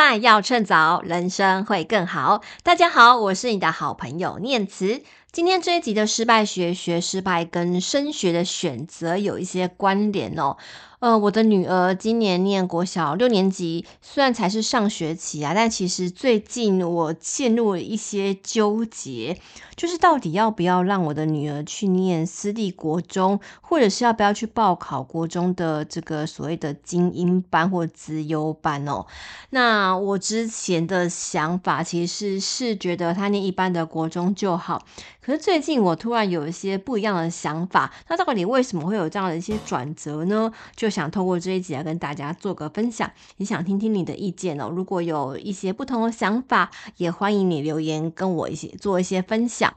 要趁早，人生会更好。大家好，我是你的好朋友念慈。今天这一集的失败学，学失败跟升学的选择有一些关联哦。呃，我的女儿今年念国小六年级，虽然才是上学期啊，但其实最近我陷入了一些纠结，就是到底要不要让我的女儿去念私立国中，或者是要不要去报考国中的这个所谓的精英班或资优班哦。那我之前的想法其实是，是觉得她念一般的国中就好。可是最近我突然有一些不一样的想法，那到底为什么会有这样的一些转折呢？就想透过这一集来跟大家做个分享，也想听听你的意见哦。如果有一些不同的想法，也欢迎你留言跟我一起做一些分享。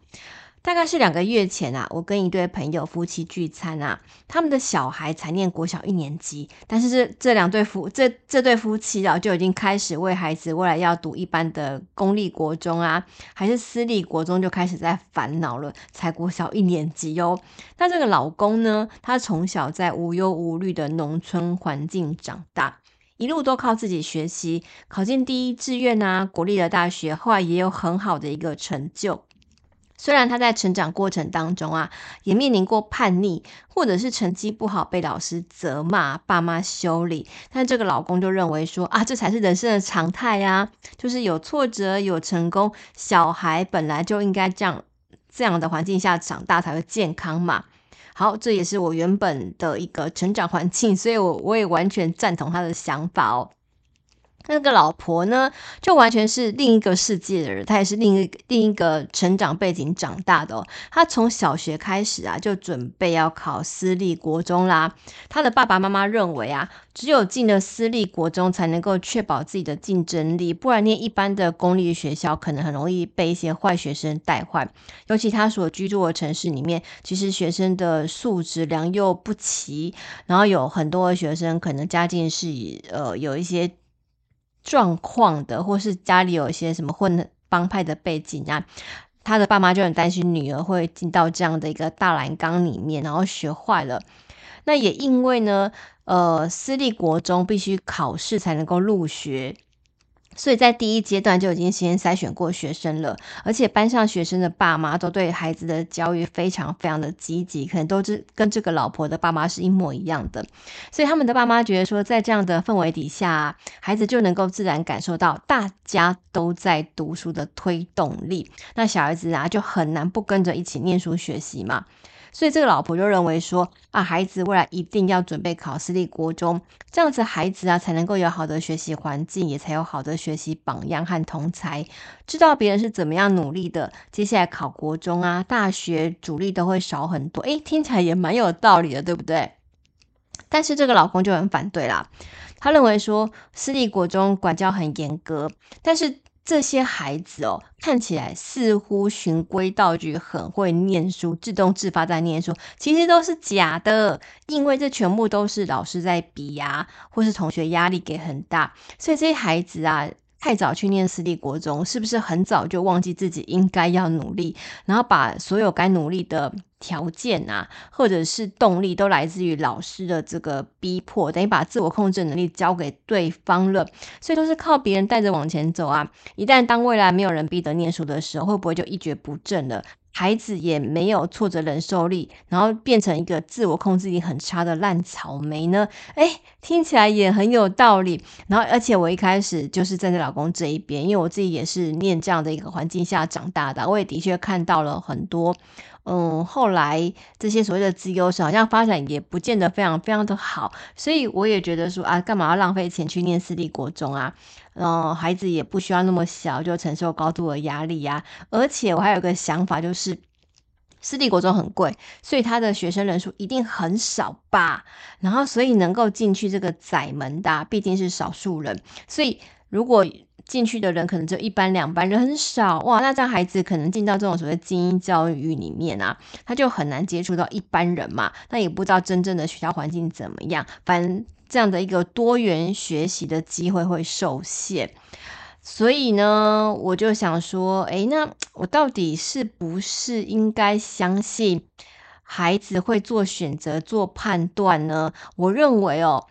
大概是两个月前啊，我跟一对朋友夫妻聚餐啊，他们的小孩才念国小一年级，但是这这两对夫这这对夫妻啊，就已经开始为孩子未来要读一般的公立国中啊，还是私立国中就开始在烦恼了。才国小一年级哟，那这个老公呢，他从小在无忧无虑的农村环境长大，一路都靠自己学习，考进第一志愿啊，国立的大学，后来也有很好的一个成就。虽然他在成长过程当中啊，也面临过叛逆，或者是成绩不好被老师责骂、爸妈修理，但这个老公就认为说啊，这才是人生的常态呀，就是有挫折有成功，小孩本来就应该这样这样的环境下长大才会健康嘛。好，这也是我原本的一个成长环境，所以我我也完全赞同他的想法哦。那个老婆呢，就完全是另一个世界的人，她也是另一个另一个成长背景长大的哦。她从小学开始啊，就准备要考私立国中啦。她的爸爸妈妈认为啊，只有进了私立国中，才能够确保自己的竞争力，不然念一般的公立学校，可能很容易被一些坏学生带坏。尤其他所居住的城市里面，其实学生的素质良莠不齐，然后有很多的学生可能家境是以呃有一些。状况的，或是家里有一些什么混帮派的背景啊，他的爸妈就很担心女儿会进到这样的一个大染缸里面，然后学坏了。那也因为呢，呃，私立国中必须考试才能够入学。所以在第一阶段就已经先筛选过学生了，而且班上学生的爸妈都对孩子的教育非常非常的积极，可能都是跟这个老婆的爸妈是一模一样的。所以他们的爸妈觉得说，在这样的氛围底下，孩子就能够自然感受到大家都在读书的推动力，那小孩子啊就很难不跟着一起念书学习嘛。所以这个老婆就认为说啊，孩子未来一定要准备考私立国中，这样子孩子啊才能够有好的学习环境，也才有好的学习榜样和同才，知道别人是怎么样努力的。接下来考国中啊、大学主力都会少很多。诶，听起来也蛮有道理的，对不对？但是这个老公就很反对啦，他认为说私立国中管教很严格，但是。这些孩子哦，看起来似乎循规蹈矩，很会念书，自动自发在念书，其实都是假的，因为这全部都是老师在逼呀，或是同学压力给很大，所以这些孩子啊。太早去念私立国中，是不是很早就忘记自己应该要努力，然后把所有该努力的条件啊，或者是动力都来自于老师的这个逼迫，等于把自我控制能力交给对方了，所以都是靠别人带着往前走啊。一旦当未来没有人逼得念书的时候，会不会就一蹶不振了？孩子也没有挫折忍受力，然后变成一个自我控制力很差的烂草莓呢？诶，听起来也很有道理。然后，而且我一开始就是站在老公这一边，因为我自己也是念这样的一个环境下长大的，我也的确看到了很多。嗯，后来这些所谓的资优生好像发展也不见得非常非常的好，所以我也觉得说啊，干嘛要浪费钱去念私立国中啊？嗯，孩子也不需要那么小就承受高度的压力呀。而且我还有个想法，就是私立国中很贵，所以他的学生人数一定很少吧？然后，所以能够进去这个窄门的啊，毕竟是少数人，所以如果进去的人可能就一班两班，人很少哇，那这样孩子可能进到这种所谓精英教育里面啊，他就很难接触到一般人嘛，那也不知道真正的学校环境怎么样，反正这样的一个多元学习的机会会受限，所以呢，我就想说，诶，那我到底是不是应该相信孩子会做选择、做判断呢？我认为哦。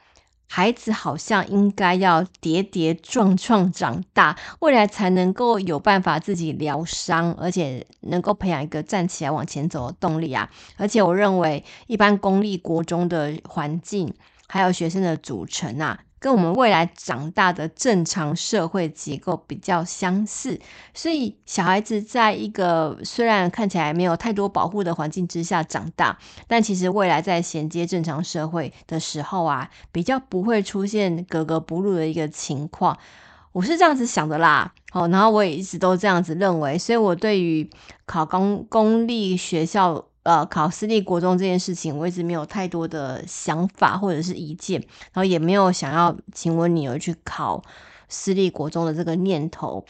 孩子好像应该要跌跌撞撞长大，未来才能够有办法自己疗伤，而且能够培养一个站起来往前走的动力啊！而且我认为，一般公立国中的环境还有学生的组成啊。跟我们未来长大的正常社会结构比较相似，所以小孩子在一个虽然看起来没有太多保护的环境之下长大，但其实未来在衔接正常社会的时候啊，比较不会出现格格不入的一个情况。我是这样子想的啦，好，然后我也一直都这样子认为，所以我对于考公公立学校。呃，考私立国中这件事情，我一直没有太多的想法或者是意见，然后也没有想要请我女儿去考私立国中的这个念头。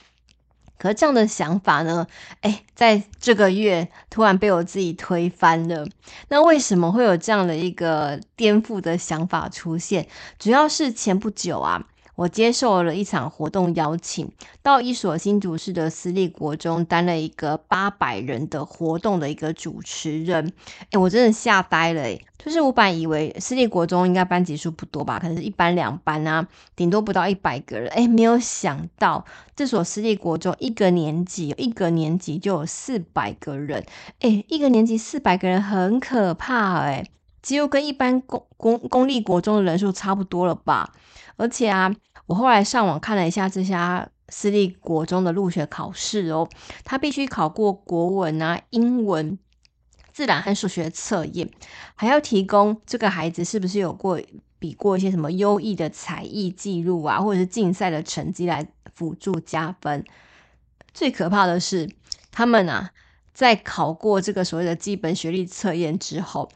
可是这样的想法呢，哎，在这个月突然被我自己推翻了。那为什么会有这样的一个颠覆的想法出现？主要是前不久啊。我接受了一场活动邀请，到一所新竹市的私立国中担了一个八百人的活动的一个主持人。诶，我真的吓呆了诶，就是我本以为私立国中应该班级数不多吧，可能是一班两班啊，顶多不到一百个人。诶，没有想到这所私立国中一个年级一个年级就有四百个人。诶，一个年级四百个人很可怕诶，几乎跟一般公公公立国中的人数差不多了吧。而且啊，我后来上网看了一下这家私立国中的入学考试哦，他必须考过国文啊、英文、自然和数学测验，还要提供这个孩子是不是有过比过一些什么优异的才艺记录啊，或者是竞赛的成绩来辅助加分。最可怕的是，他们啊，在考过这个所谓的基本学历测验之后。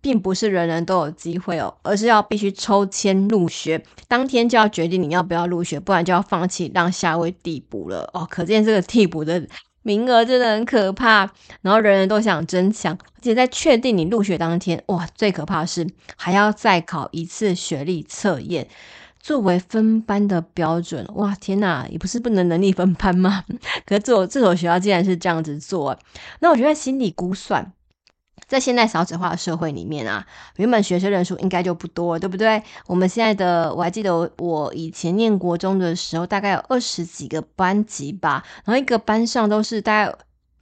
并不是人人都有机会哦，而是要必须抽签入学，当天就要决定你要不要入学，不然就要放弃让下位递补了哦。可见这个递补的名额真的很可怕，然后人人都想争抢，而且在确定你入学当天，哇，最可怕的是还要再考一次学历测验，作为分班的标准。哇，天哪，也不是不能能力分班吗？可是这所这所学校竟然是这样子做，那我觉得心里估算。在现在少子化的社会里面啊，原本学生人数应该就不多，对不对？我们现在的，我还记得我以前念国中的时候，大概有二十几个班级吧，然后一个班上都是大概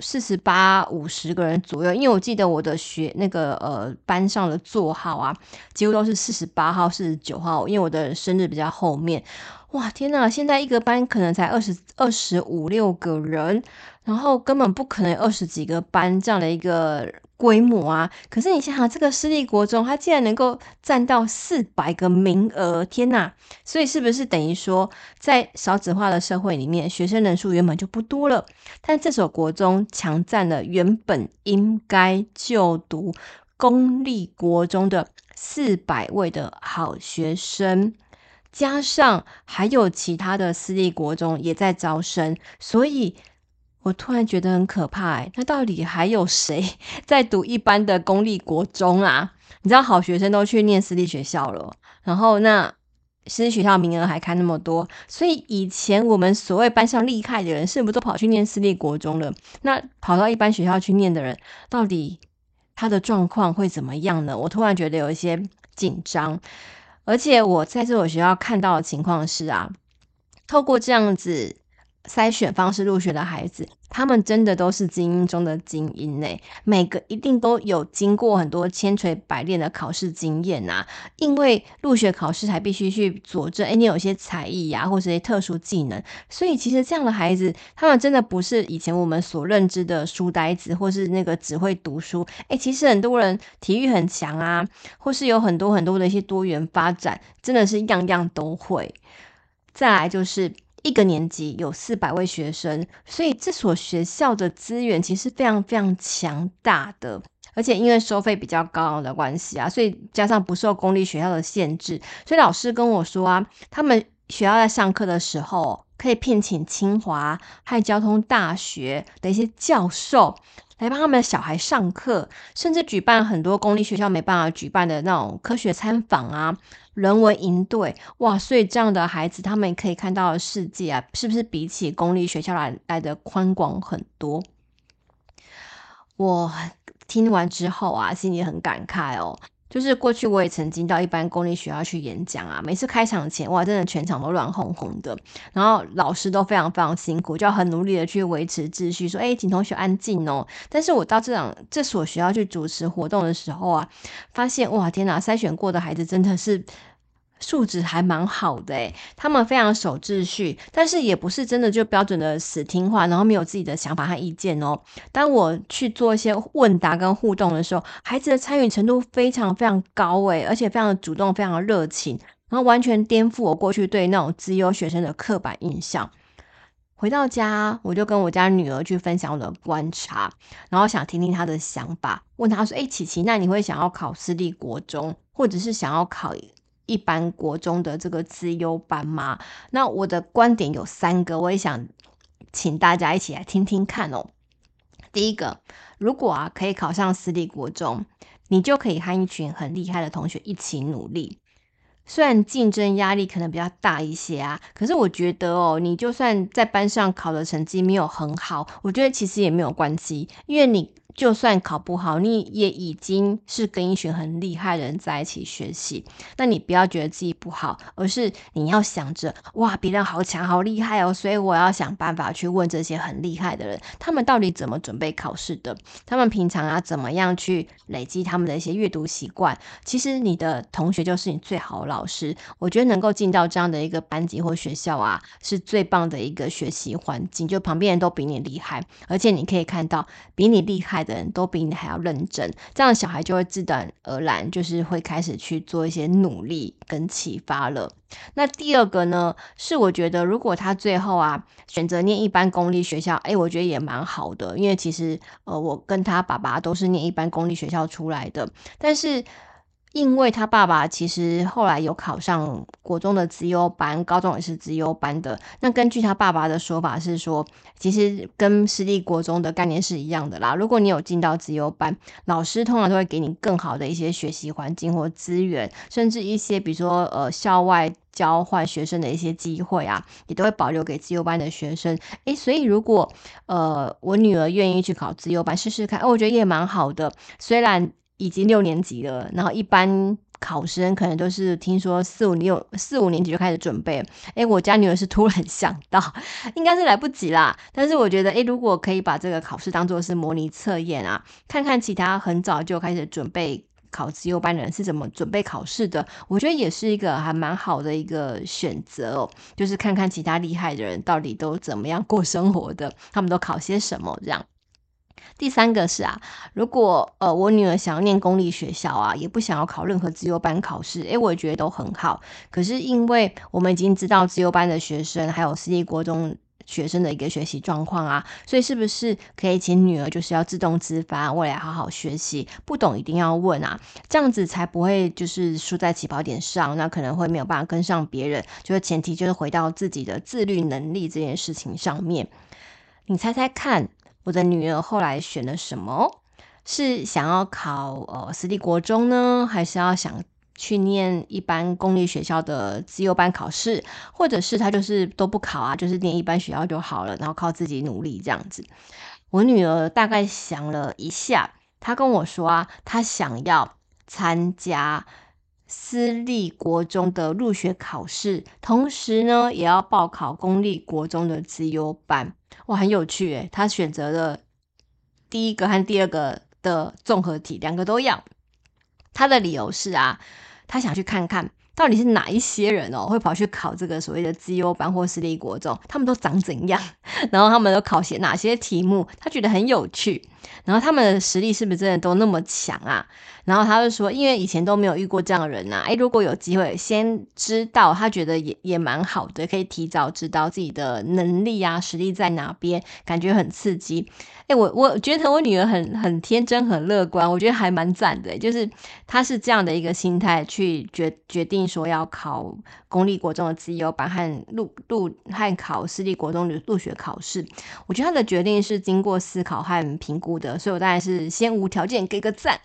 四十八、五十个人左右。因为我记得我的学那个呃班上的座号啊，几乎都是四十八号、四十九号，因为我的生日比较后面。哇，天呐，现在一个班可能才二十二十五六个人，然后根本不可能有二十几个班这样的一个。规模啊！可是你想想，这个私立国中，它竟然能够占到四百个名额，天哪！所以是不是等于说，在少子化的社会里面，学生人数原本就不多了，但这所国中强占了原本应该就读公立国中的四百位的好学生，加上还有其他的私立国中也在招生，所以。我突然觉得很可怕哎，那到底还有谁 在读一般的公立国中啊？你知道好学生都去念私立学校了，然后那私立学校名额还开那么多，所以以前我们所谓班上厉害的人，是不是都跑去念私立国中了？那跑到一般学校去念的人，到底他的状况会怎么样呢？我突然觉得有一些紧张，而且我在这所学校看到的情况是啊，透过这样子。筛选方式入学的孩子，他们真的都是精英中的精英呢。每个一定都有经过很多千锤百炼的考试经验呐。因为入学考试还必须去佐证，哎，你有些才艺呀，或者一些特殊技能。所以其实这样的孩子，他们真的不是以前我们所认知的书呆子，或是那个只会读书。哎，其实很多人体育很强啊，或是有很多很多的一些多元发展，真的是样样都会。再来就是。一个年级有四百位学生，所以这所学校的资源其实非常非常强大的，而且因为收费比较高的关系啊，所以加上不受公立学校的限制，所以老师跟我说啊，他们学校在上课的时候可以聘请清华和交通大学的一些教授来帮他们的小孩上课，甚至举办很多公立学校没办法举办的那种科学参访啊。人文营队，哇，所以这样的孩子，他们可以看到的世界啊，是不是比起公立学校来来的宽广很多？我听完之后啊，心里很感慨哦。就是过去我也曾经到一般公立学校去演讲啊，每次开场前哇，真的全场都乱哄哄的，然后老师都非常非常辛苦，就要很努力的去维持秩序，说哎，请同学安静哦。但是我到这场这所学校去主持活动的时候啊，发现哇天哪，筛选过的孩子真的是。素质还蛮好的诶，他们非常守秩序，但是也不是真的就标准的死听话，然后没有自己的想法和意见哦。当我去做一些问答跟互动的时候，孩子的参与程度非常非常高诶，而且非常的主动，非常的热情，然后完全颠覆我过去对那种资优学生的刻板印象。回到家，我就跟我家女儿去分享我的观察，然后想听听她的想法，问她说：“诶，琪琪，那你会想要考私立国中，或者是想要考？”一般国中的这个资优班吗？那我的观点有三个，我也想请大家一起来听听看哦。第一个，如果啊可以考上私立国中，你就可以和一群很厉害的同学一起努力。虽然竞争压力可能比较大一些啊，可是我觉得哦，你就算在班上考的成绩没有很好，我觉得其实也没有关系，因为你。就算考不好，你也已经是跟一群很厉害的人在一起学习。那你不要觉得自己不好，而是你要想着哇，别人好强、好厉害哦，所以我要想办法去问这些很厉害的人，他们到底怎么准备考试的？他们平常啊，怎么样去累积他们的一些阅读习惯？其实你的同学就是你最好的老师。我觉得能够进到这样的一个班级或学校啊，是最棒的一个学习环境。就旁边人都比你厉害，而且你可以看到比你厉害人都比你还要认真，这样小孩就会自然而然就是会开始去做一些努力跟启发了。那第二个呢，是我觉得如果他最后啊选择念一般公立学校，哎，我觉得也蛮好的，因为其实呃我跟他爸爸都是念一般公立学校出来的，但是。因为他爸爸其实后来有考上国中的资优班，高中也是资优班的。那根据他爸爸的说法是说，其实跟私立国中的概念是一样的啦。如果你有进到资优班，老师通常都会给你更好的一些学习环境或资源，甚至一些比如说呃校外交换学生的一些机会啊，也都会保留给资优班的学生。诶，所以如果呃我女儿愿意去考资优班试试看，我觉得也蛮好的。虽然。已经六年级了，然后一般考生可能都是听说四五六四五年级就开始准备。诶，我家女儿是突然想到，应该是来不及啦。但是我觉得，诶，如果可以把这个考试当做是模拟测验啊，看看其他很早就开始准备考自优班的人是怎么准备考试的，我觉得也是一个还蛮好的一个选择哦。就是看看其他厉害的人到底都怎么样过生活的，他们都考些什么这样。第三个是啊，如果呃我女儿想要念公立学校啊，也不想要考任何资优班考试，诶，我也觉得都很好。可是因为我们已经知道资优班的学生还有私立国中学生的一个学习状况啊，所以是不是可以请女儿就是要自动自发，未来好好学习，不懂一定要问啊，这样子才不会就是输在起跑点上，那可能会没有办法跟上别人。就是前提就是回到自己的自律能力这件事情上面，你猜猜看。我的女儿后来选了什么？是想要考呃私立国中呢，还是要想去念一般公立学校的自由班考试，或者是她就是都不考啊，就是念一般学校就好了，然后靠自己努力这样子。我女儿大概想了一下，她跟我说啊，她想要参加私立国中的入学考试，同时呢，也要报考公立国中的资优班。哇，很有趣诶，他选择了第一个和第二个的综合体，两个都要。他的理由是啊，他想去看看到底是哪一些人哦，会跑去考这个所谓的资优班或私立国中，他们都长怎样，然后他们都考些哪些题目，他觉得很有趣。然后他们的实力是不是真的都那么强啊？然后他就说，因为以前都没有遇过这样的人呐、啊，诶，如果有机会先知道，他觉得也也蛮好的，可以提早知道自己的能力啊、实力在哪边，感觉很刺激。诶，我我觉得我女儿很很天真、很乐观，我觉得还蛮赞的。就是她是这样的一个心态去决决定说要考公立国中的自由班和入入和考私立国中的入学考试，我觉得他的决定是经过思考和评估的。所以我当然是先无条件给个赞。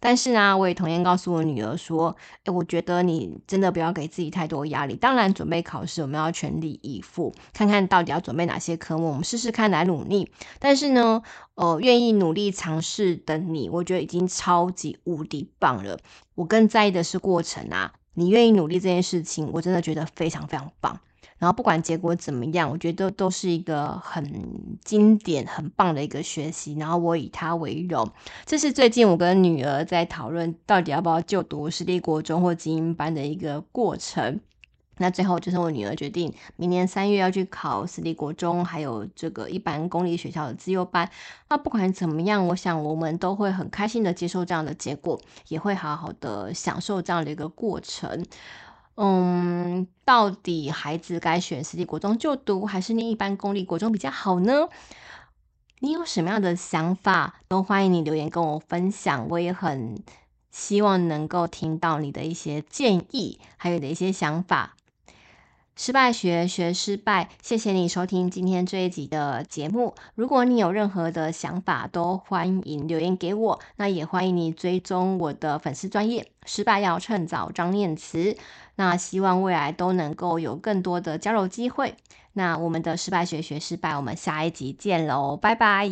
但是呢，我也同样告诉我女儿说，诶，我觉得你真的不要给自己太多压力。当然，准备考试我们要全力以赴，看看到底要准备哪些科目，我们试试看来努力。但是呢，呃，愿意努力尝试的你，我觉得已经超级无敌棒了。我更在意的是过程啊，你愿意努力这件事情，我真的觉得非常非常棒。然后不管结果怎么样，我觉得都是一个很经典、很棒的一个学习。然后我以他为荣。这是最近我跟女儿在讨论到底要不要就读私立国中或精英班的一个过程。那最后就是我女儿决定，明年三月要去考私立国中，还有这个一般公立学校的自优班。那不管怎么样，我想我们都会很开心的接受这样的结果，也会好好的享受这样的一个过程。嗯，到底孩子该选私立国中就读，还是念一般公立国中比较好呢？你有什么样的想法，都欢迎你留言跟我分享。我也很希望能够听到你的一些建议，还有的一些想法。失败学学失败，谢谢你收听今天这一集的节目。如果你有任何的想法，都欢迎留言给我。那也欢迎你追踪我的粉丝专业，失败要趁早，张念慈。那希望未来都能够有更多的交流机会。那我们的失败学学失败，我们下一集见喽，拜拜。